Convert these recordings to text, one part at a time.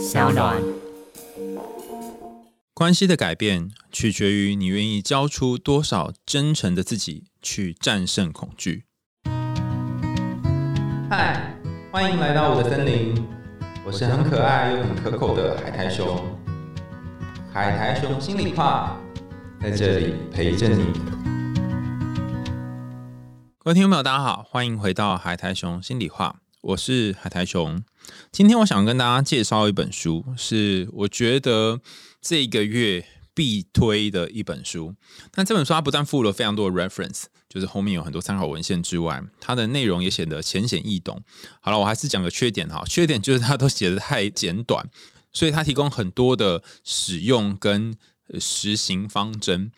小暖。关系的改变取决于你愿意交出多少真诚的自己去战胜恐惧。嗨，欢迎来到我的森林，我是很可爱又很可口的海苔熊。海苔熊心里话，在这里陪着你。各位听众朋友，大家好，欢迎回到海苔熊心里话，我是海苔熊。今天我想跟大家介绍一本书，是我觉得这个月必推的一本书。那这本书它不但附了非常多的 reference，就是后面有很多参考文献之外，它的内容也显得浅显易懂。好了，我还是讲个缺点哈，缺点就是它都写的太简短，所以它提供很多的使用跟实行方针。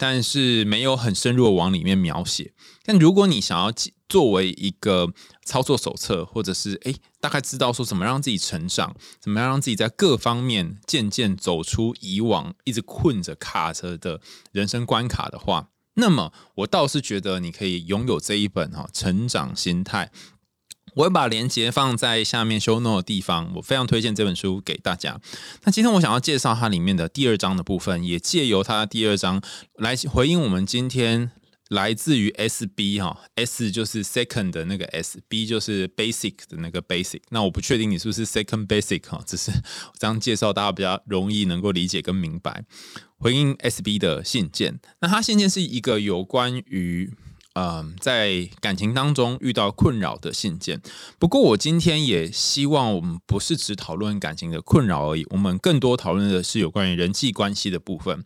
但是没有很深入往里面描写。但如果你想要作为一个操作手册，或者是诶大概知道说怎么让自己成长，怎么样让自己在各方面渐渐走出以往一直困着卡着的人生关卡的话，那么我倒是觉得你可以拥有这一本哈成长心态。我会把链接放在下面 show note 的地方，我非常推荐这本书给大家。那今天我想要介绍它里面的第二章的部分，也借由它的第二章来回应我们今天来自于 SB 哈，S 就是 second 的那个 S，B 就是 basic 的那个 basic。那我不确定你是不是 second basic 哈，只是这样介绍大家比较容易能够理解跟明白。回应 SB 的信件，那它信件是一个有关于。嗯，在感情当中遇到困扰的信件。不过，我今天也希望我们不是只讨论感情的困扰而已，我们更多讨论的是有关于人际关系的部分。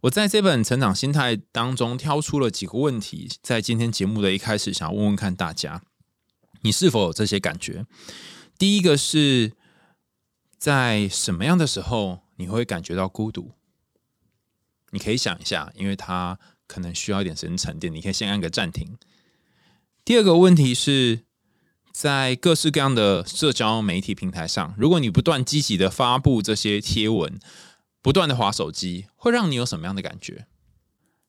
我在这本成长心态当中挑出了几个问题，在今天节目的一开始，想问问看大家，你是否有这些感觉？第一个是在什么样的时候你会感觉到孤独？你可以想一下，因为他。可能需要一点时间沉淀，你可以先按个暂停。第二个问题是在各式各样的社交媒体平台上，如果你不断积极的发布这些贴文，不断的划手机，会让你有什么样的感觉？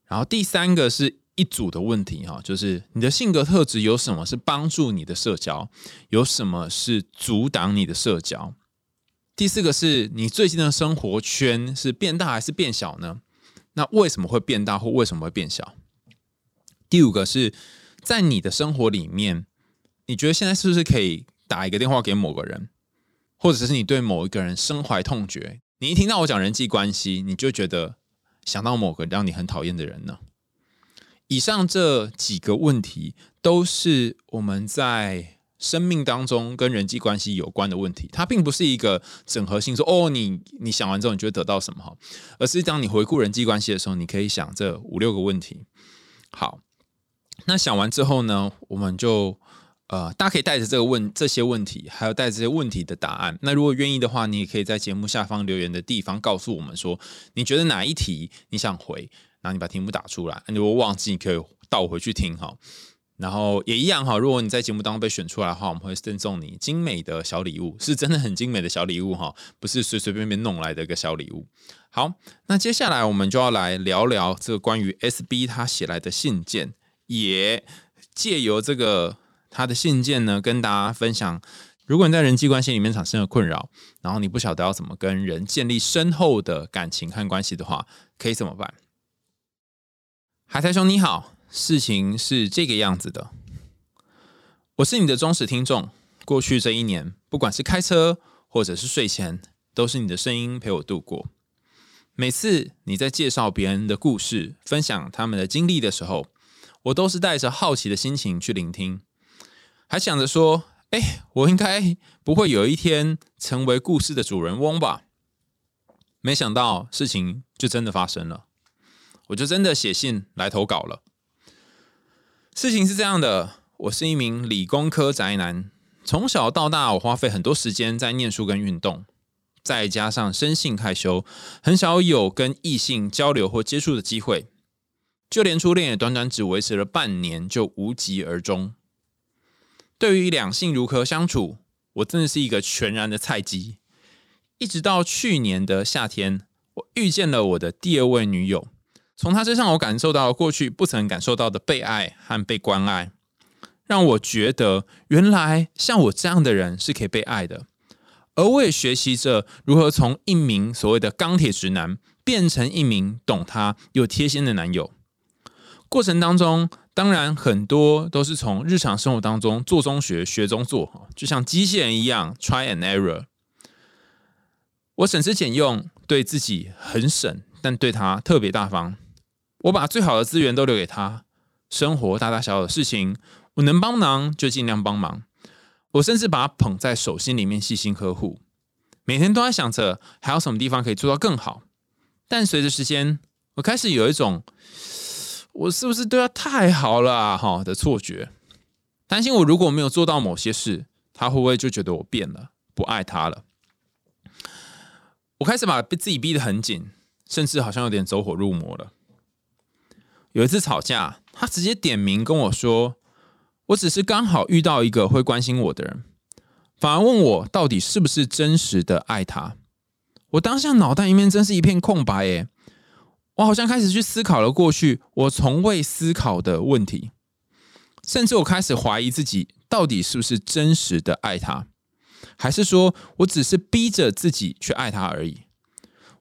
然后第三个是一组的问题哈，就是你的性格特质有什么是帮助你的社交，有什么是阻挡你的社交？第四个是你最近的生活圈是变大还是变小呢？那为什么会变大或为什么会变小？第五个是在你的生活里面，你觉得现在是不是可以打一个电话给某个人，或者是你对某一个人深怀痛绝？你一听到我讲人际关系，你就觉得想到某个让你很讨厌的人呢？以上这几个问题都是我们在。生命当中跟人际关系有关的问题，它并不是一个整合性，说哦，你你想完之后你就会得到什么哈，而是当你回顾人际关系的时候，你可以想这五六个问题。好，那想完之后呢，我们就呃，大家可以带着这个问这些问题，还有带这些问题的答案。那如果愿意的话，你也可以在节目下方留言的地方告诉我们说，你觉得哪一题你想回，然后你把题目打出来。如果忘记，你可以倒回去听哈。然后也一样哈，如果你在节目当中被选出来的话，我们会赠送你精美的小礼物，是真的很精美的小礼物哈，不是随随便便弄来的一个小礼物。好，那接下来我们就要来聊聊这个关于 SB 他写来的信件，也借由这个他的信件呢，跟大家分享，如果你在人际关系里面产生了困扰，然后你不晓得要怎么跟人建立深厚的感情和关系的话，可以怎么办？海苔兄你好。事情是这个样子的，我是你的忠实听众。过去这一年，不管是开车或者是睡前，都是你的声音陪我度过。每次你在介绍别人的故事、分享他们的经历的时候，我都是带着好奇的心情去聆听，还想着说：“哎，我应该不会有一天成为故事的主人翁吧？”没想到事情就真的发生了，我就真的写信来投稿了。事情是这样的，我是一名理工科宅男，从小到大我花费很多时间在念书跟运动，再加上生性害羞，很少有跟异性交流或接触的机会，就连初恋也短短只维持了半年就无疾而终。对于两性如何相处，我真的是一个全然的菜鸡。一直到去年的夏天，我遇见了我的第二位女友。从他身上，我感受到过去不曾感受到的被爱和被关爱，让我觉得原来像我这样的人是可以被爱的，而我也学习着如何从一名所谓的钢铁直男变成一名懂他又贴心的男友。过程当中，当然很多都是从日常生活当中做中学，学中做，就像机器人一样，try and error。我省吃俭用，对自己很省，但对他特别大方。我把最好的资源都留给他，生活大大小小的事情，我能帮忙就尽量帮忙。我甚至把他捧在手心里面，细心呵护。每天都在想着还有什么地方可以做到更好。但随着时间，我开始有一种我是不是对他太好了哈的错觉，担心我如果没有做到某些事，他会不会就觉得我变了，不爱他了？我开始把自己逼得很紧，甚至好像有点走火入魔了。有一次吵架，他直接点名跟我说。我只是刚好遇到一个会关心我的人，反而问我到底是不是真实的爱他。我当下脑袋里面真是一片空白耶，我好像开始去思考了过去我从未思考的问题，甚至我开始怀疑自己到底是不是真实的爱他，还是说我只是逼着自己去爱他而已。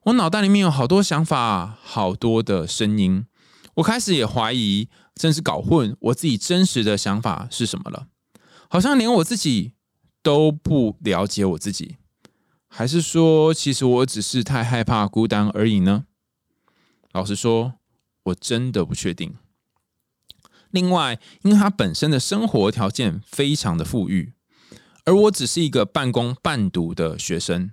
我脑袋里面有好多想法，好多的声音，我开始也怀疑。真是搞混我自己真实的想法是什么了，好像连我自己都不了解我自己，还是说其实我只是太害怕孤单而已呢？老实说，我真的不确定。另外，因为他本身的生活条件非常的富裕，而我只是一个半工半读的学生，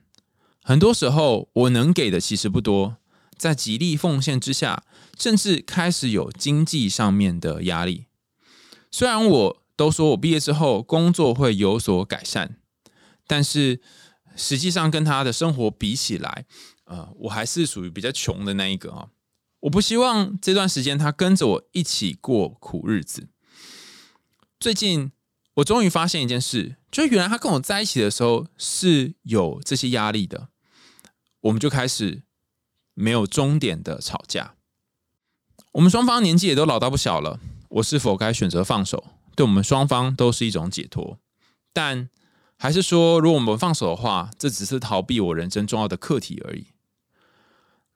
很多时候我能给的其实不多。在极力奉献之下，甚至开始有经济上面的压力。虽然我都说我毕业之后工作会有所改善，但是实际上跟他的生活比起来，呃，我还是属于比较穷的那一个啊。我不希望这段时间他跟着我一起过苦日子。最近我终于发现一件事，就原来他跟我在一起的时候是有这些压力的，我们就开始。没有终点的吵架，我们双方年纪也都老大不小了。我是否该选择放手？对我们双方都是一种解脱。但还是说，如果我们放手的话，这只是逃避我人生重要的课题而已。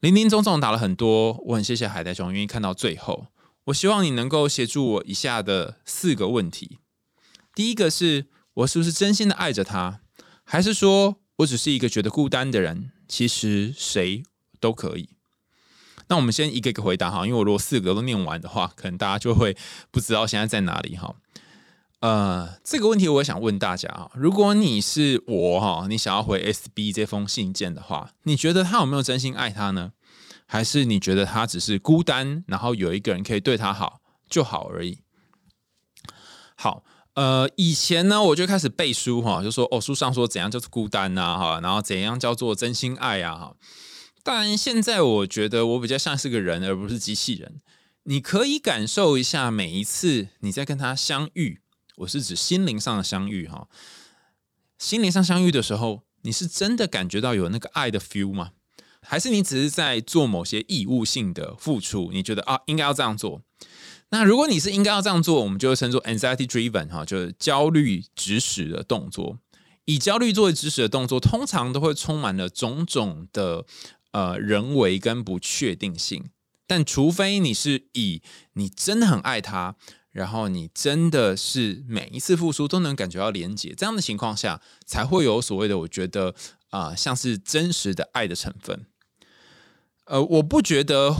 林林总总打了很多，我很谢谢海带熊愿意看到最后。我希望你能够协助我以下的四个问题：第一个是我是不是真心的爱着他，还是说我只是一个觉得孤单的人？其实谁？都可以。那我们先一个一个回答哈，因为我如果四个都念完的话，可能大家就会不知道现在在哪里哈。呃，这个问题我想问大家啊，如果你是我哈，你想要回 S B 这封信件的话，你觉得他有没有真心爱他呢？还是你觉得他只是孤单，然后有一个人可以对他好就好而已？好，呃，以前呢我就开始背书哈，就说哦，书上说怎样就是孤单呐哈，然后怎样叫做真心爱啊哈。但现在我觉得我比较像是个人，而不是机器人。你可以感受一下，每一次你在跟他相遇，我是指心灵上的相遇哈。心灵上相遇的时候，你是真的感觉到有那个爱的 feel 吗？还是你只是在做某些义务性的付出？你觉得啊，应该要这样做？那如果你是应该要这样做，我们就会称作 anxiety driven 哈，就是焦虑指使的动作。以焦虑作为指使的动作，通常都会充满了种种的。呃，人为跟不确定性，但除非你是以你真的很爱他，然后你真的是每一次付出都能感觉到连接，这样的情况下，才会有所谓的我觉得啊，像是真实的爱的成分。呃，我不觉得。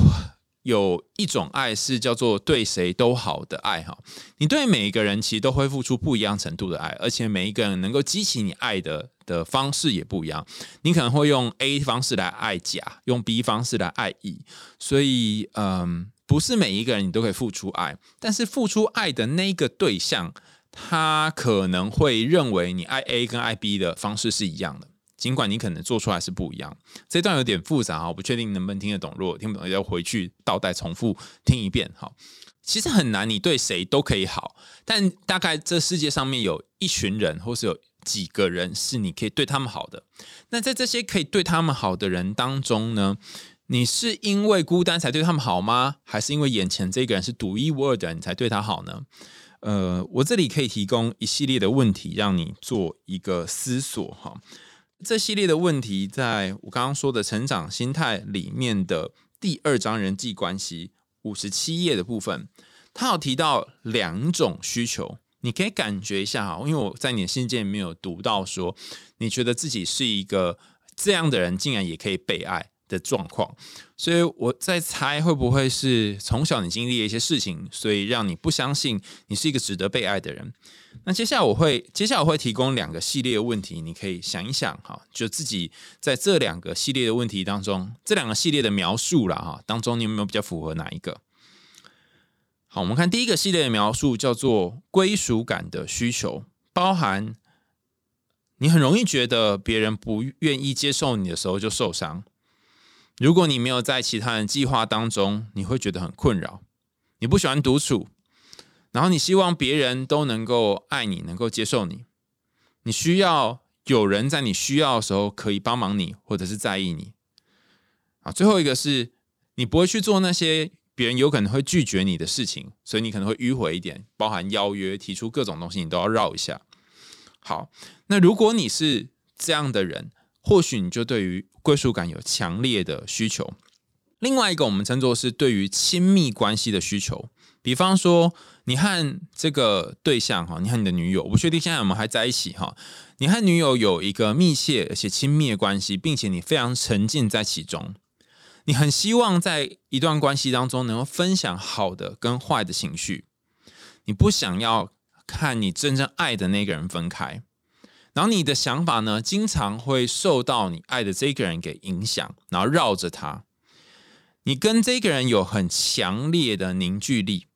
有一种爱是叫做对谁都好的爱哈，你对每一个人其实都会付出不一样程度的爱，而且每一个人能够激起你爱的的方式也不一样。你可能会用 A 方式来爱甲，用 B 方式来爱乙，所以嗯，不是每一个人你都可以付出爱，但是付出爱的那个对象，他可能会认为你爱 A 跟爱 B 的方式是一样的。尽管你可能做出来是不一样，这段有点复杂啊，我不确定能不能听得懂。如果听不懂，要回去倒带重复听一遍。好，其实很难，你对谁都可以好，但大概这世界上面有一群人，或是有几个人是你可以对他们好的。那在这些可以对他们好的人当中呢，你是因为孤单才对他们好吗？还是因为眼前这个人是独一无二的，你才对他好呢？呃，我这里可以提供一系列的问题，让你做一个思索哈。这系列的问题，在我刚刚说的成长心态里面的第二章人际关系五十七页的部分，他有提到两种需求，你可以感觉一下哈，因为我在你的信件里面有读到说，你觉得自己是一个这样的人，竟然也可以被爱。的状况，所以我在猜会不会是从小你经历了一些事情，所以让你不相信你是一个值得被爱的人。那接下来我会，接下来我会提供两个系列的问题，你可以想一想哈，就自己在这两个系列的问题当中，这两个系列的描述了哈，当中你有没有比较符合哪一个？我们看第一个系列的描述叫做归属感的需求，包含你很容易觉得别人不愿意接受你的时候就受伤。如果你没有在其他人计划当中，你会觉得很困扰。你不喜欢独处，然后你希望别人都能够爱你，能够接受你。你需要有人在你需要的时候可以帮忙你，或者是在意你。啊，最后一个是你不会去做那些别人有可能会拒绝你的事情，所以你可能会迂回一点，包含邀约、提出各种东西，你都要绕一下。好，那如果你是这样的人。或许你就对于归属感有强烈的需求。另外一个，我们称作是对于亲密关系的需求。比方说，你和这个对象哈，你和你的女友，我不确定现在我们还在一起哈。你和女友有一个密切而且亲密的关系，并且你非常沉浸在其中。你很希望在一段关系当中能够分享好的跟坏的情绪。你不想要看你真正爱的那个人分开。然后你的想法呢，经常会受到你爱的这个人给影响，然后绕着他。你跟这个人有很强烈的凝聚力，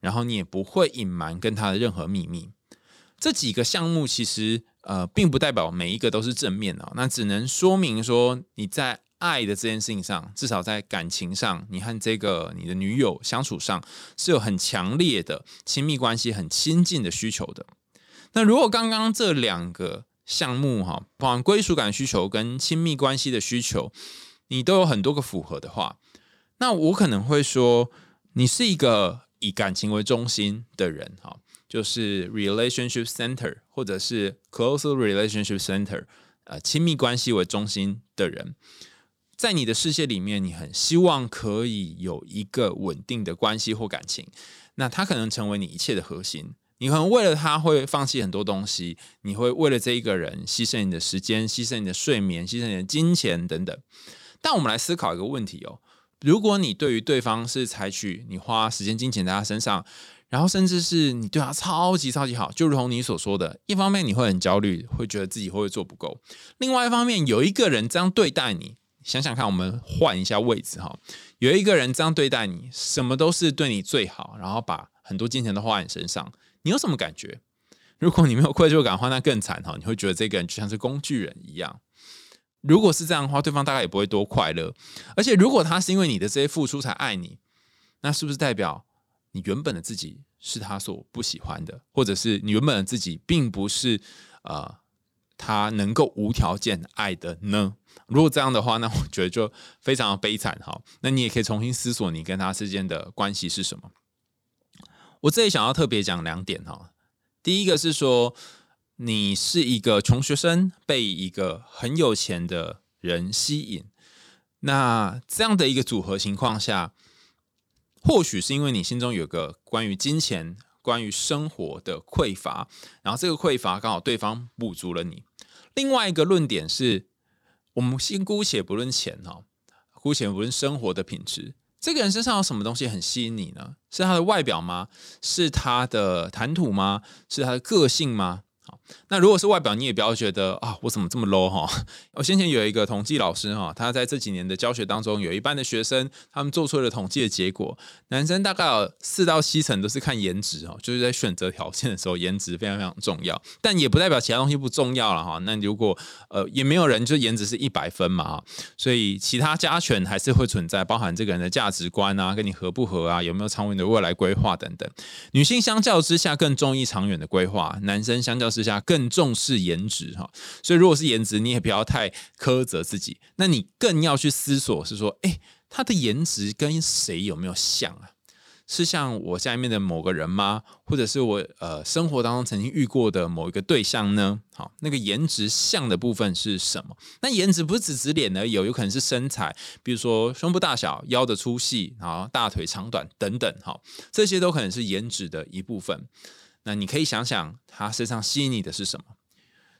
然后你也不会隐瞒跟他的任何秘密。这几个项目其实呃，并不代表每一个都是正面的，那只能说明说你在爱的这件事情上，至少在感情上，你和这个你的女友相处上是有很强烈的亲密关系、很亲近的需求的。那如果刚刚这两个项目哈，包含归属感需求跟亲密关系的需求，你都有很多个符合的话，那我可能会说，你是一个以感情为中心的人哈，就是 relationship center 或者是 close relationship center，呃，亲密关系为中心的人，在你的世界里面，你很希望可以有一个稳定的关系或感情，那他可能成为你一切的核心。你可能为了他会放弃很多东西，你会为了这一个人牺牲你的时间、牺牲你的睡眠、牺牲你的金钱等等。但我们来思考一个问题哦：如果你对于对方是采取你花时间、金钱在他身上，然后甚至是你对他超级超级好，就如同你所说的，一方面你会很焦虑，会觉得自己会不会做不够；另外一方面，有一个人这样对待你，想想看，我们换一下位置哈，有一个人这样对待你，什么都是对你最好，然后把很多金钱都花在你身上。你有什么感觉？如果你没有愧疚感的话，那更惨哈！你会觉得这个人就像是工具人一样。如果是这样的话，对方大概也不会多快乐。而且，如果他是因为你的这些付出才爱你，那是不是代表你原本的自己是他所不喜欢的，或者是你原本的自己并不是呃他能够无条件爱的呢？如果这样的话，那 我觉得就非常的悲惨哈。那你也可以重新思索你跟他之间的关系是什么。我这里想要特别讲两点哈，第一个是说，你是一个穷学生被一个很有钱的人吸引，那这样的一个组合情况下，或许是因为你心中有个关于金钱、关于生活的匮乏，然后这个匮乏刚好对方补足了你。另外一个论点是，我们先姑且不论钱哈，姑且不论生活的品质。这个人身上有什么东西很吸引你呢？是他的外表吗？是他的谈吐吗？是他的个性吗？好那如果是外表，你也不要觉得啊，我怎么这么 low 哈？我先前有一个统计老师哈，他在这几年的教学当中，有一半的学生他们做出了统计的结果，男生大概有四到七成都是看颜值哦，就是在选择条件的时候，颜值非常非常重要，但也不代表其他东西不重要了哈。那如果呃也没有人就颜值是一百分嘛，所以其他加权还是会存在，包含这个人的价值观啊，跟你合不合啊，有没有长远的未来规划等等。女性相较之下更重意长远的规划，男生相较之下更重视颜值哈，所以如果是颜值，你也不要太苛责自己。那你更要去思索，是说，哎，他的颜值跟谁有没有像啊？是像我下面的某个人吗？或者是我呃生活当中曾经遇过的某一个对象呢？好，那个颜值像的部分是什么？那颜值不是只指脸而已，有可能是身材，比如说胸部大小、腰的粗细，然后大腿长短等等，哈，这些都可能是颜值的一部分。那你可以想想，他身上吸引你的是什么？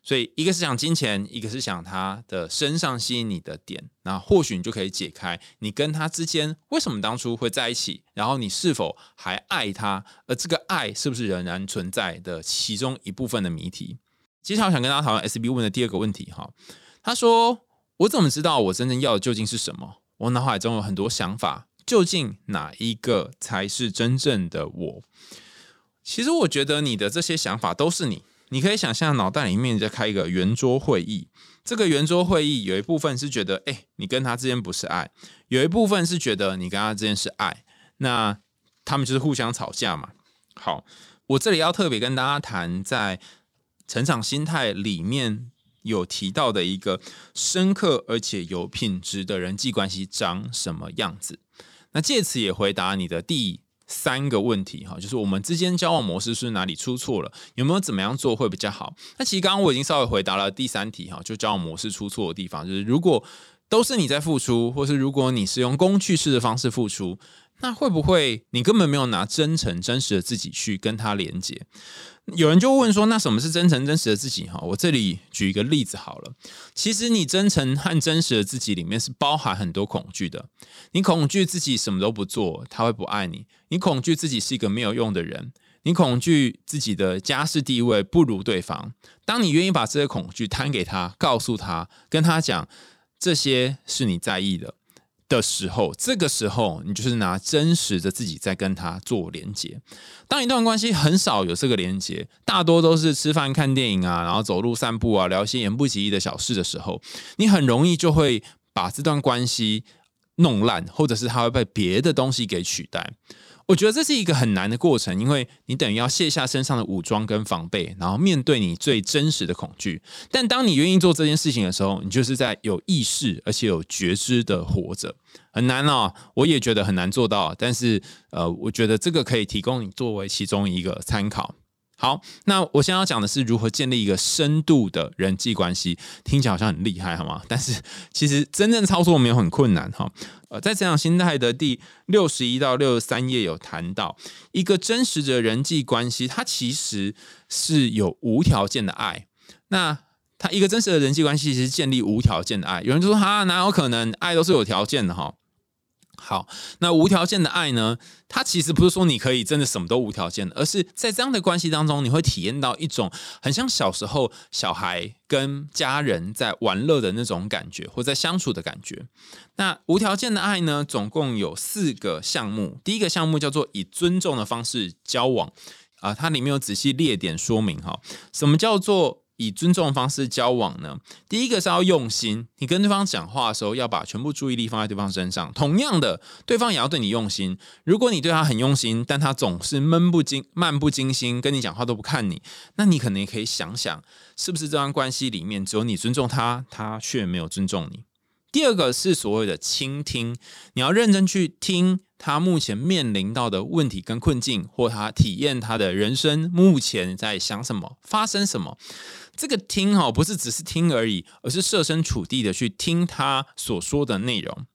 所以，一个是想金钱，一个是想他的身上吸引你的点，那或许你就可以解开你跟他之间为什么当初会在一起，然后你是否还爱他，而这个爱是不是仍然存在的其中一部分的谜题。接下来，我想跟大家讨论 S B 问的第二个问题哈，他说：“我怎么知道我真正要的究竟是什么？我脑海中有很多想法，究竟哪一个才是真正的我？”其实，我觉得你的这些想法都是你。你可以想象脑袋里面在开一个圆桌会议，这个圆桌会议有一部分是觉得，哎，你跟他之间不是爱；有一部分是觉得你跟他之间是爱。那他们就是互相吵架嘛。好，我这里要特别跟大家谈，在成长心态里面有提到的一个深刻而且有品质的人际关系长什么样子。那借此也回答你的第。三个问题哈，就是我们之间交往模式是哪里出错了？有没有怎么样做会比较好？那其实刚刚我已经稍微回答了第三题哈，就交往模式出错的地方，就是如果都是你在付出，或是如果你是用工具式的方式付出，那会不会你根本没有拿真诚真实的自己去跟他连接？有人就问说：“那什么是真诚真实的自己？”哈，我这里举一个例子好了。其实你真诚和真实的自己里面是包含很多恐惧的。你恐惧自己什么都不做，他会不爱你；你恐惧自己是一个没有用的人；你恐惧自己的家世地位不如对方。当你愿意把这些恐惧摊给他，告诉他，跟他讲这些是你在意的。的时候，这个时候你就是拿真实的自己在跟他做连接。当一段关系很少有这个连接，大多都是吃饭、看电影啊，然后走路散步啊，聊些言不及义的小事的时候，你很容易就会把这段关系弄烂，或者是他会被别的东西给取代。我觉得这是一个很难的过程，因为你等于要卸下身上的武装跟防备，然后面对你最真实的恐惧。但当你愿意做这件事情的时候，你就是在有意识而且有觉知的活着。很难哦，我也觉得很难做到。但是，呃，我觉得这个可以提供你作为其中一个参考。好，那我现在要讲的是如何建立一个深度的人际关系，听起来好像很厉害，好吗？但是 其实真正操作没有很困难哈。呃，在成长心态的第六十一到六十三页有谈到，一个真实的人际关系，它其实是有无条件的爱。那它一个真实的人际关系，其实建立无条件的爱。有人就说哈，哪有可能爱都是有条件的哈？好，那无条件的爱呢？它其实不是说你可以真的什么都无条件的，而是在这样的关系当中，你会体验到一种很像小时候小孩跟家人在玩乐的那种感觉，或在相处的感觉。那无条件的爱呢，总共有四个项目。第一个项目叫做以尊重的方式交往啊，它里面有仔细列点说明哈，什么叫做？以尊重的方式交往呢？第一个是要用心，你跟对方讲话的时候，要把全部注意力放在对方身上。同样的，对方也要对你用心。如果你对他很用心，但他总是闷不经、漫不经心，跟你讲话都不看你，那你可能也可以想想，是不是这段关系里面只有你尊重他，他却没有尊重你。第二个是所谓的倾听，你要认真去听他目前面临到的问题跟困境，或他体验他的人生目前在想什么、发生什么。这个听哈，不是只是听而已，而是设身处地的去听他所说的内容。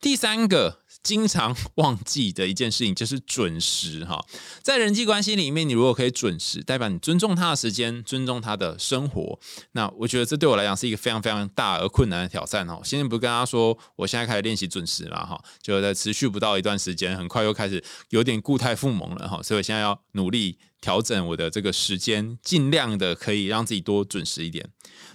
第三个。经常忘记的一件事情就是准时哈，在人际关系里面，你如果可以准时，代表你尊重他的时间，尊重他的生活。那我觉得这对我来讲是一个非常非常大而困难的挑战哦。现在不跟他说，我现在开始练习准时了哈，就在持续不到一段时间，很快又开始有点固态复萌了哈，所以我现在要努力调整我的这个时间，尽量的可以让自己多准时一点。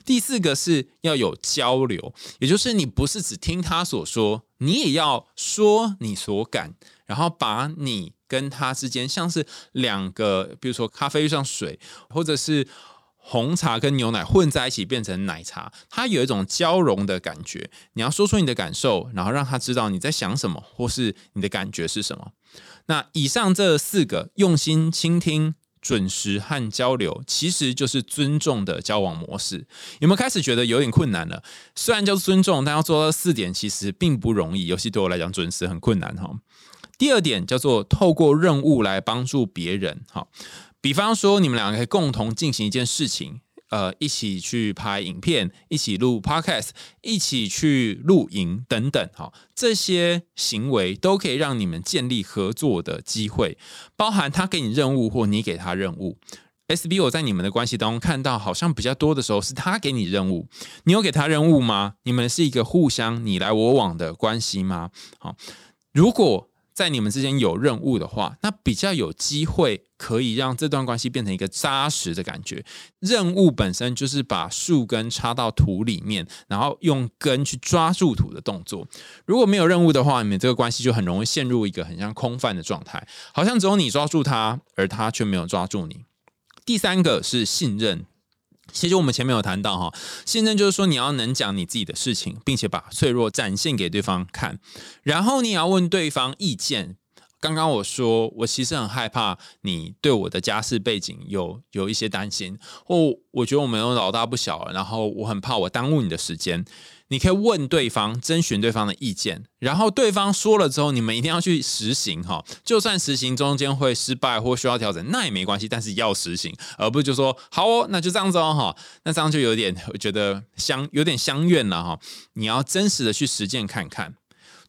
第四个是要有交流，也就是你不是只听他所说，你也要说你所感，然后把你跟他之间像是两个，比如说咖啡遇上水，或者是红茶跟牛奶混在一起变成奶茶，它有一种交融的感觉。你要说出你的感受，然后让他知道你在想什么，或是你的感觉是什么。那以上这四个用心倾听。准时和交流其实就是尊重的交往模式。有没有开始觉得有点困难了？虽然叫尊重，但要做到四点其实并不容易，尤其对我来讲，准时很困难哈。第二点叫做透过任务来帮助别人。好，比方说你们两个可以共同进行一件事情。呃，一起去拍影片，一起录 podcast，一起去露营等等，哈，这些行为都可以让你们建立合作的机会，包含他给你任务或你给他任务。S B 我在你们的关系当中看到，好像比较多的时候是他给你任务，你有给他任务吗？你们是一个互相你来我往的关系吗？好，如果。在你们之间有任务的话，那比较有机会可以让这段关系变成一个扎实的感觉。任务本身就是把树根插到土里面，然后用根去抓住土的动作。如果没有任务的话，你们这个关系就很容易陷入一个很像空泛的状态，好像只有你抓住他，而他却没有抓住你。第三个是信任。其实我们前面有谈到哈，信任就是说你要能讲你自己的事情，并且把脆弱展现给对方看，然后你也要问对方意见。刚刚我说我其实很害怕你对我的家世背景有有一些担心，或我觉得我们都老大不小了，然后我很怕我耽误你的时间。你可以问对方，征询对方的意见，然后对方说了之后，你们一定要去实行哈。就算实行中间会失败或需要调整，那也没关系，但是要实行，而不是就说好哦，那就这样子哦哈。那这样就有点我觉得相有点相怨了哈。你要真实的去实践看看。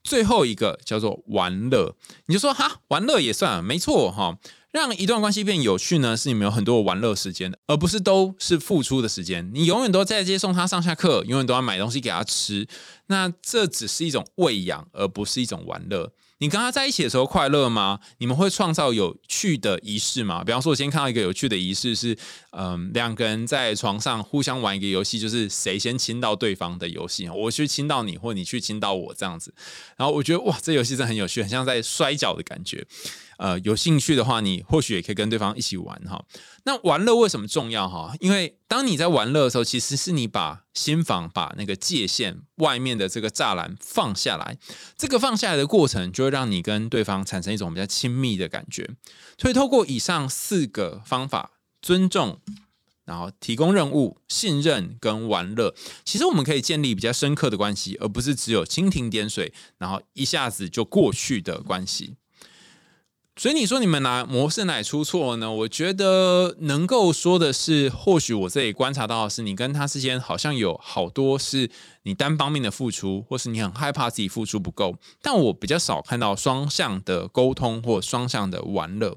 最后一个叫做玩乐，你就说哈，玩乐也算没错哈。让一段关系变有趣呢，是你们有很多玩乐时间，而不是都是付出的时间。你永远都在接送他上下课，永远都要买东西给他吃，那这只是一种喂养，而不是一种玩乐。你跟他在一起的时候快乐吗？你们会创造有趣的仪式吗？比方说，我今天看到一个有趣的仪式是，嗯，两个人在床上互相玩一个游戏，就是谁先亲到对方的游戏。我去亲到你，或你去亲到我这样子。然后我觉得哇，这游戏真的很有趣，很像在摔跤的感觉。呃，有兴趣的话，你或许也可以跟对方一起玩哈。那玩乐为什么重要哈？因为当你在玩乐的时候，其实是你把心房、把那个界限外面的这个栅栏放下来。这个放下来的过程，就会让你跟对方产生一种比较亲密的感觉。所以，透过以上四个方法，尊重，然后提供任务、信任跟玩乐，其实我们可以建立比较深刻的关系，而不是只有蜻蜓点水，然后一下子就过去的关系。所以你说你们哪模式哪出错呢？我觉得能够说的是，或许我这里观察到的是，你跟他之间好像有好多是你单方面的付出，或是你很害怕自己付出不够。但我比较少看到双向的沟通或双向的玩乐。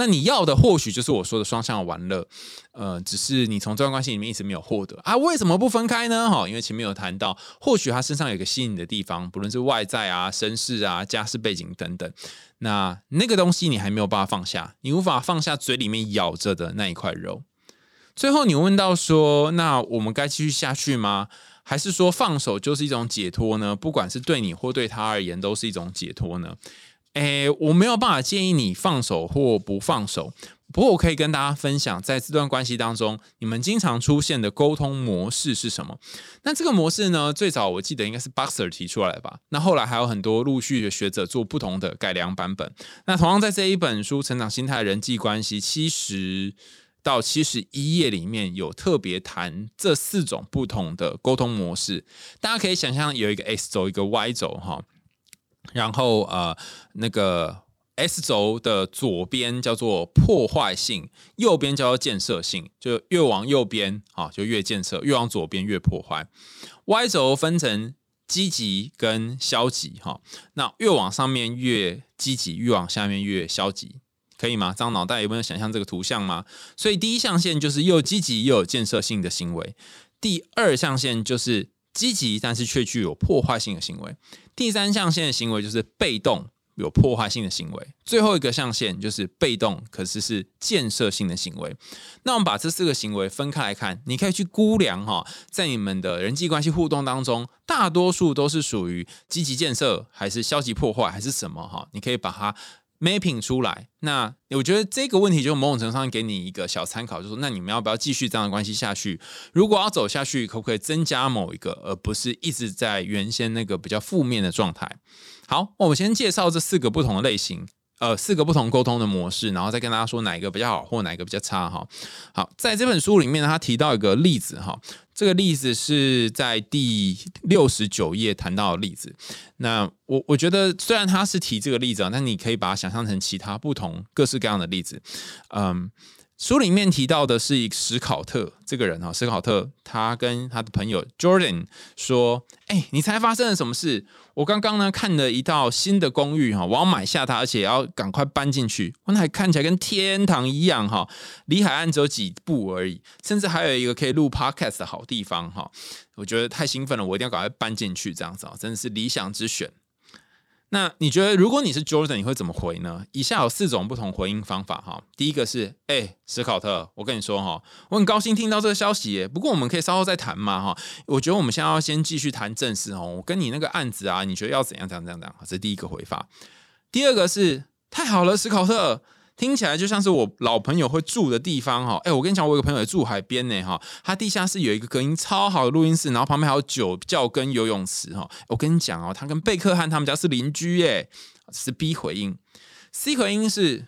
那你要的或许就是我说的双向玩乐，呃，只是你从这段关系里面一直没有获得啊？为什么不分开呢？哈，因为前面有谈到，或许他身上有个吸引的地方，不论是外在啊、身世啊、家世背景等等。那那个东西你还没有办法放下，你无法放下嘴里面咬着的那一块肉。最后你问到说，那我们该继续下去吗？还是说放手就是一种解脱呢？不管是对你或对他而言，都是一种解脱呢？诶，我没有办法建议你放手或不放手。不过我可以跟大家分享，在这段关系当中，你们经常出现的沟通模式是什么？那这个模式呢？最早我记得应该是 Boxer 提出来吧。那后来还有很多陆续的学者做不同的改良版本。那同样在这一本书《成长心态人际关系》七十到七十一页里面有特别谈这四种不同的沟通模式。大家可以想象有一个 X 轴，一个 Y 轴，哈。然后呃，那个 S 轴的左边叫做破坏性，右边叫做建设性，就越往右边啊就越建设，越往左边越破坏。Y 轴分成积极跟消极哈，那越往上面越积极，越往下面越消极，可以吗？张脑袋有没有想象这个图像吗？所以第一象限就是又积极又有建设性的行为，第二象限就是积极但是却具有破坏性的行为。第三象限的行为就是被动有破坏性的行为，最后一个象限就是被动可是是建设性的行为。那我们把这四个行为分开来看，你可以去估量哈，在你们的人际关系互动当中，大多数都是属于积极建设，还是消极破坏，还是什么哈？你可以把它。Mapping 出来，那我觉得这个问题就某种程度上给你一个小参考，就是说，那你们要不要继续这样的关系下去？如果要走下去，可不可以增加某一个，而不是一直在原先那个比较负面的状态？好，我们先介绍这四个不同的类型。呃四个不同沟通的模式，然后再跟大家说哪一个比较好或哪一个比较差哈。好，在这本书里面，他提到一个例子哈，这个例子是在第六十九页谈到的例子。那我我觉得虽然他是提这个例子啊，但你可以把它想象成其他不同各式各样的例子，嗯。书里面提到的是一史考特这个人哈，史考特他跟他的朋友 Jordan 说：“哎，你猜发生了什么事？我刚刚呢看了一套新的公寓哈，我要买下它，而且要赶快搬进去。那还看起来跟天堂一样哈，离海岸只有几步而已，甚至还有一个可以录 Podcast 的好地方哈。我觉得太兴奋了，我一定要赶快搬进去，这样子啊，真的是理想之选。”那你觉得，如果你是 Jordan，你会怎么回呢？以下有四种不同回应方法哈。第一个是，哎，史考特，我跟你说哈，我很高兴听到这个消息耶。不过我们可以稍后再谈嘛哈。我觉得我们现在要先继续谈正事哦。我跟你那个案子啊，你觉得要怎样怎样怎样怎样？这是第一个回法。第二个是，太好了，史考特。听起来就像是我老朋友会住的地方哈，哎，我跟你讲，我有个朋友也住海边呢哈，他地下室有一个隔音超好的录音室，然后旁边还有酒窖跟游泳池哈。我跟你讲哦，他跟贝克汉他们家是邻居耶，是 B 回应，C 回应是。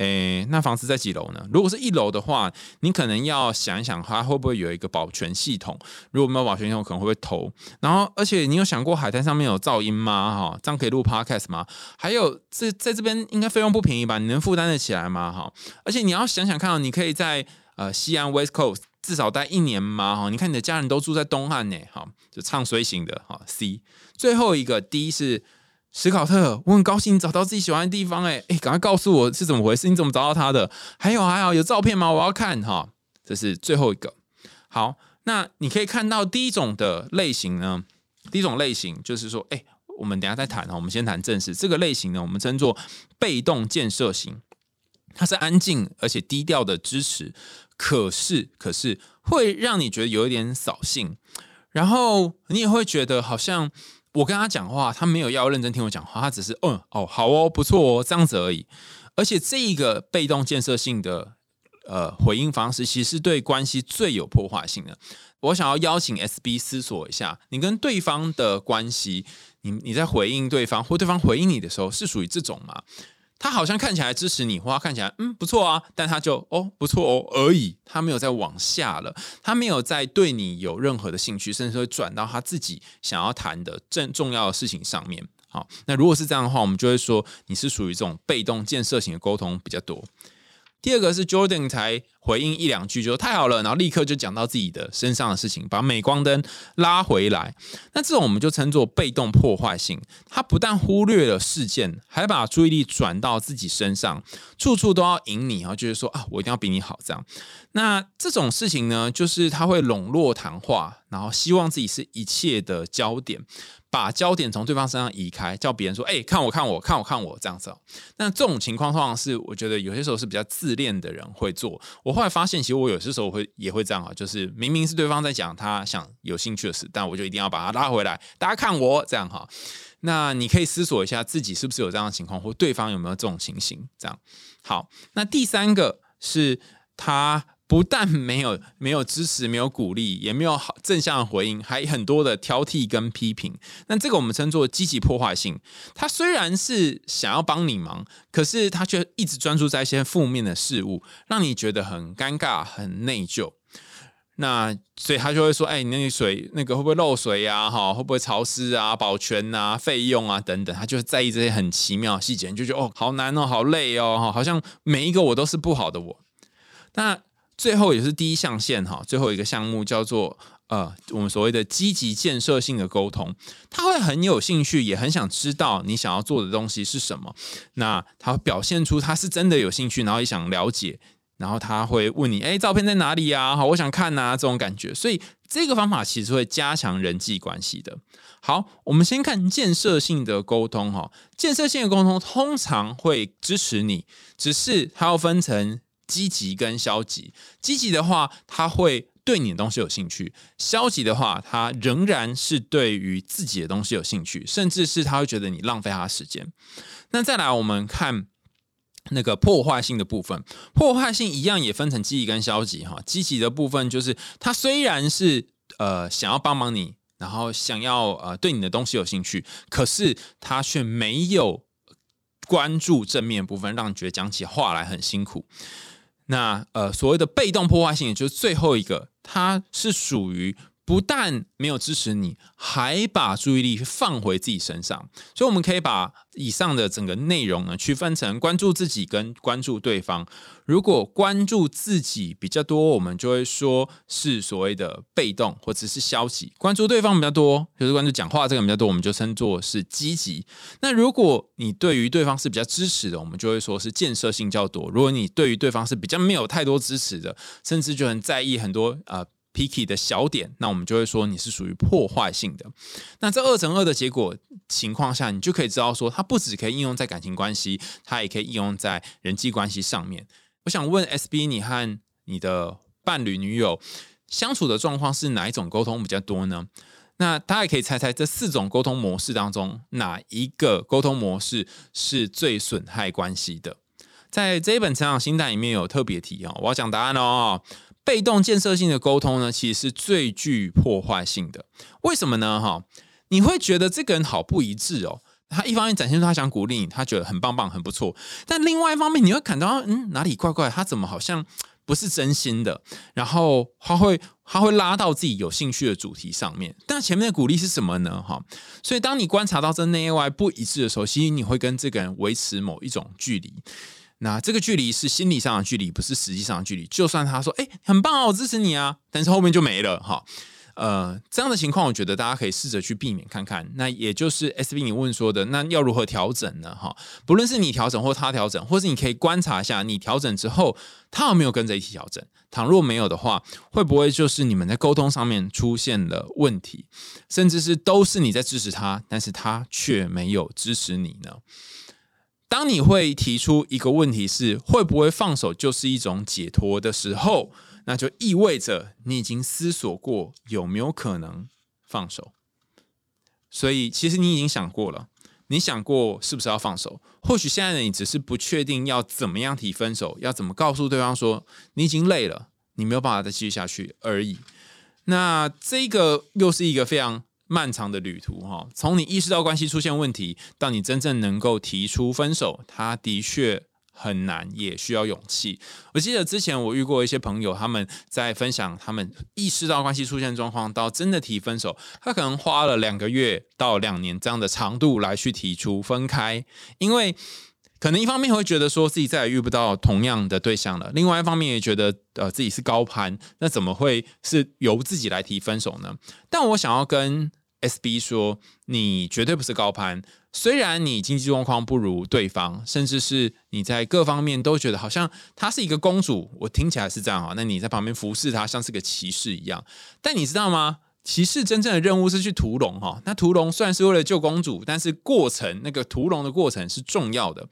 诶，那房子在几楼呢？如果是一楼的话，你可能要想一想，它会不会有一个保全系统？如果没有保全系统，可能会被偷。然后，而且你有想过海滩上面有噪音吗？哈，这样可以录 podcast 吗？还有，这在这边应该费用不便宜吧？你能负担得起来吗？哈，而且你要想想看，你可以在呃西安 West Coast 至少待一年吗？哈，你看你的家人都住在东岸呢，哈，就唱衰型的哈。C 最后一个 D 是。史考特，我很高兴你找到自己喜欢的地方，哎哎，赶快告诉我是怎么回事？你怎么找到他的？还有还好有照片吗？我要看哈。这是最后一个。好，那你可以看到第一种的类型呢，第一种类型就是说，哎，我们等下再谈哈。我们先谈正式这个类型呢，我们称作被动建设型，它是安静而且低调的支持，可是可是会让你觉得有一点扫兴，然后你也会觉得好像。我跟他讲话，他没有要认真听我讲话，他只是嗯哦好哦不错哦这样子而已。而且这一个被动建设性的呃回应方式，其实对关系最有破坏性的。我想要邀请 SB 思索一下，你跟对方的关系，你你在回应对方或对方回应你的时候，是属于这种吗？他好像看起来支持你，或他看起来嗯不错啊，但他就哦不错哦而已，他没有再往下了，他没有再对你有任何的兴趣，甚至会转到他自己想要谈的正重要的事情上面。好，那如果是这样的话，我们就会说你是属于这种被动建设型的沟通比较多。第二个是 Jordan 才回应一两句就说太好了，然后立刻就讲到自己的身上的事情，把镁光灯拉回来。那这种我们就称作被动破坏性。他不但忽略了事件，还把注意力转到自己身上，处处都要赢你，然后就是说啊，我一定要比你好这样。那这种事情呢，就是他会笼络谈话，然后希望自己是一切的焦点。把焦点从对方身上移开，叫别人说：“哎，看我，看我，看我，看我。”这样子。那这种情况通常是，我觉得有些时候是比较自恋的人会做。我后来发现，其实我有些时候会也会这样啊，就是明明是对方在讲他想有兴趣的事，但我就一定要把他拉回来。大家看我这样哈。那你可以思索一下，自己是不是有这样的情况，或对方有没有这种情形？这样好。那第三个是他。不但没有 没有支持，没有鼓励，也没有好正向的回应，还很多的挑剔跟批评。那这个我们称作积极破坏性。他虽然是想要帮你忙，可是他却一直专注在一些负面的事物，让你觉得很尴尬、很内疚。那所以他就会说：“哎，你那个水那个会不会漏水呀？哈，会不会潮湿啊？保全啊，费用啊等等。”他就是在意这些很奇妙的细节，就觉得哦，好难哦，好累哦，好像每一个我都是不好的我。那最后也是第一象限哈，最后一个项目叫做呃，我们所谓的积极建设性的沟通，他会很有兴趣，也很想知道你想要做的东西是什么。那他表现出他是真的有兴趣，然后也想了解，然后他会问你，哎，照片在哪里呀？好，我想看呐，这种感觉。所以这个方法其实会加强人际关系的。好，我们先看建设性的沟通哈，建设性的沟通通常会支持你，只是它要分成。积极跟消极，积极的话，他会对你的东西有兴趣；消极的话，他仍然是对于自己的东西有兴趣，甚至是他会觉得你浪费他时间。那再来，我们看那个破坏性的部分，破坏性一样也分成积极跟消极哈。积极的部分就是他虽然是呃想要帮忙你，然后想要呃对你的东西有兴趣，可是他却没有。关注正面部分，让你觉得讲起话来很辛苦。那呃，所谓的被动破坏性，也就是最后一个，它是属于。不但没有支持你，还把注意力放回自己身上，所以我们可以把以上的整个内容呢区分成关注自己跟关注对方。如果关注自己比较多，我们就会说是所谓的被动或者是消极；关注对方比较多，就是关注讲话这个比较多，我们就称作是积极。那如果你对于对方是比较支持的，我们就会说是建设性较多；如果你对于对方是比较没有太多支持的，甚至就很在意很多呃。Picky 的小点，那我们就会说你是属于破坏性的。那这二乘二的结果情况下，你就可以知道说，它不只可以应用在感情关系，它也可以应用在人际关系上面。我想问 SB，你和你的伴侣、女友相处的状况是哪一种沟通比较多呢？那大家可以猜猜，这四种沟通模式当中，哪一个沟通模式是最损害关系的？在这一本成长心态里面有特别提哦，我要讲答案哦。被动建设性的沟通呢，其实是最具破坏性的。为什么呢？哈，你会觉得这个人好不一致哦。他一方面展现出他想鼓励你，他觉得很棒棒、很不错；但另外一方面，你会感到嗯哪里怪怪，他怎么好像不是真心的？然后他会他会拉到自己有兴趣的主题上面。但前面的鼓励是什么呢？哈，所以当你观察到这内外不一致的时候，其实你会跟这个人维持某一种距离。那这个距离是心理上的距离，不是实际上的距离。就算他说：“哎，很棒啊，我支持你啊！”但是后面就没了哈。呃，这样的情况，我觉得大家可以试着去避免看看。那也就是 S B 你问说的，那要如何调整呢？哈，不论是你调整或他调整，或是你可以观察一下，你调整之后，他有没有跟着一起调整？倘若没有的话，会不会就是你们在沟通上面出现了问题，甚至是都是你在支持他，但是他却没有支持你呢？当你会提出一个问题是会不会放手就是一种解脱的时候，那就意味着你已经思索过有没有可能放手。所以其实你已经想过了，你想过是不是要放手？或许现在的你只是不确定要怎么样提分手，要怎么告诉对方说你已经累了，你没有办法再继续下去而已。那这个又是一个非常。漫长的旅途，哈，从你意识到关系出现问题，到你真正能够提出分手，他的确很难，也需要勇气。我记得之前我遇过一些朋友，他们在分享他们意识到关系出现状况，到真的提分手，他可能花了两个月到两年这样的长度来去提出分开，因为。可能一方面会觉得说自己再也遇不到同样的对象了，另外一方面也觉得呃自己是高攀，那怎么会是由自己来提分手呢？但我想要跟 SB 说，你绝对不是高攀。虽然你经济状况不如对方，甚至是你在各方面都觉得好像她是一个公主，我听起来是这样啊。那你在旁边服侍她，像是个骑士一样。但你知道吗？骑士真正的任务是去屠龙哈，那屠龙虽然是为了救公主，但是过程那个屠龙的过程是重要的。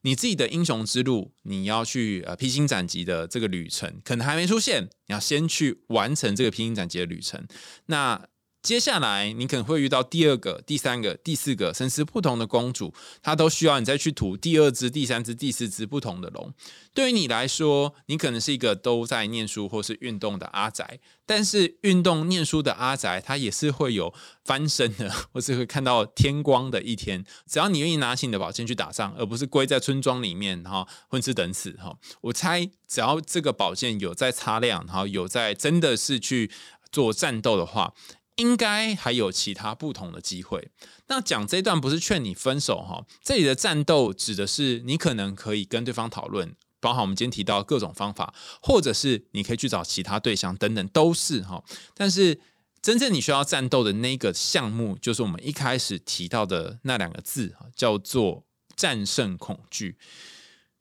你自己的英雄之路，你要去呃披荆斩棘的这个旅程，可能还没出现，你要先去完成这个披荆斩棘的旅程。那接下来，你可能会遇到第二个、第三个、第四个，甚至不同的公主，她都需要你再去吐第二只、第三只、第四只不同的龙。对于你来说，你可能是一个都在念书或是运动的阿宅，但是运动念书的阿宅，他也是会有翻身的，或是会看到天光的一天。只要你愿意拿起你的宝剑去打仗，而不是归在村庄里面哈混吃等死哈。我猜，只要这个宝剑有在擦亮，然后有在真的是去做战斗的话。应该还有其他不同的机会。那讲这段不是劝你分手哈，这里的战斗指的是你可能可以跟对方讨论，包含我们今天提到各种方法，或者是你可以去找其他对象等等，都是哈。但是真正你需要战斗的那个项目，就是我们一开始提到的那两个字，叫做战胜恐惧。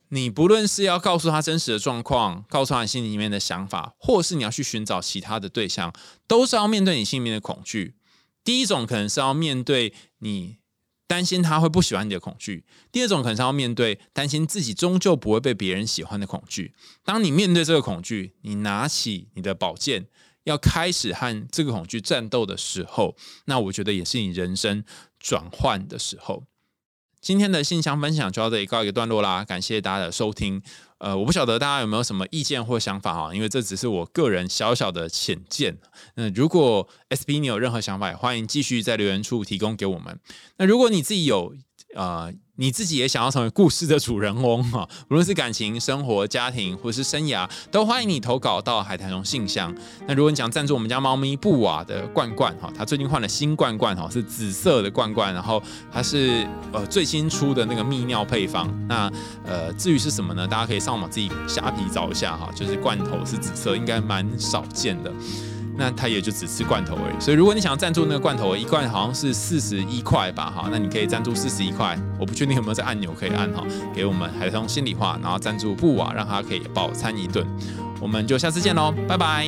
你不论是要告诉他真实的状况，告诉他你心里面的想法，或是你要去寻找其他的对象，都是要面对你心里面的恐惧。第一种可能是要面对你担心他会不喜欢你的恐惧；第二种可能是要面对担心自己终究不会被别人喜欢的恐惧。当你面对这个恐惧，你拿起你的宝剑，要开始和这个恐惧战斗的时候，那我觉得也是你人生转换的时候。今天的信箱分享就到这里告一个段落啦，感谢大家的收听。呃，我不晓得大家有没有什么意见或想法哈，因为这只是我个人小小的浅见。那如果 S P 你有任何想法，欢迎继续在留言处提供给我们。那如果你自己有呃。你自己也想要成为故事的主人翁哈，无论是感情、生活、家庭或是生涯，都欢迎你投稿到海苔熊信箱。那如果你想赞助我们家猫咪布瓦的罐罐哈，它最近换了新罐罐哈，是紫色的罐罐，然后它是呃最新出的那个泌尿配方。那呃至于是什么呢？大家可以上网自己虾皮找一下哈，就是罐头是紫色，应该蛮少见的。那他也就只吃罐头而已，所以如果你想要赞助那个罐头，一罐好像是四十一块吧，哈，那你可以赞助四十一块，我不确定有没有这按钮可以按哈，给我们海通心里话，然后赞助布瓦，让他可以饱餐一顿，我们就下次见喽，拜拜。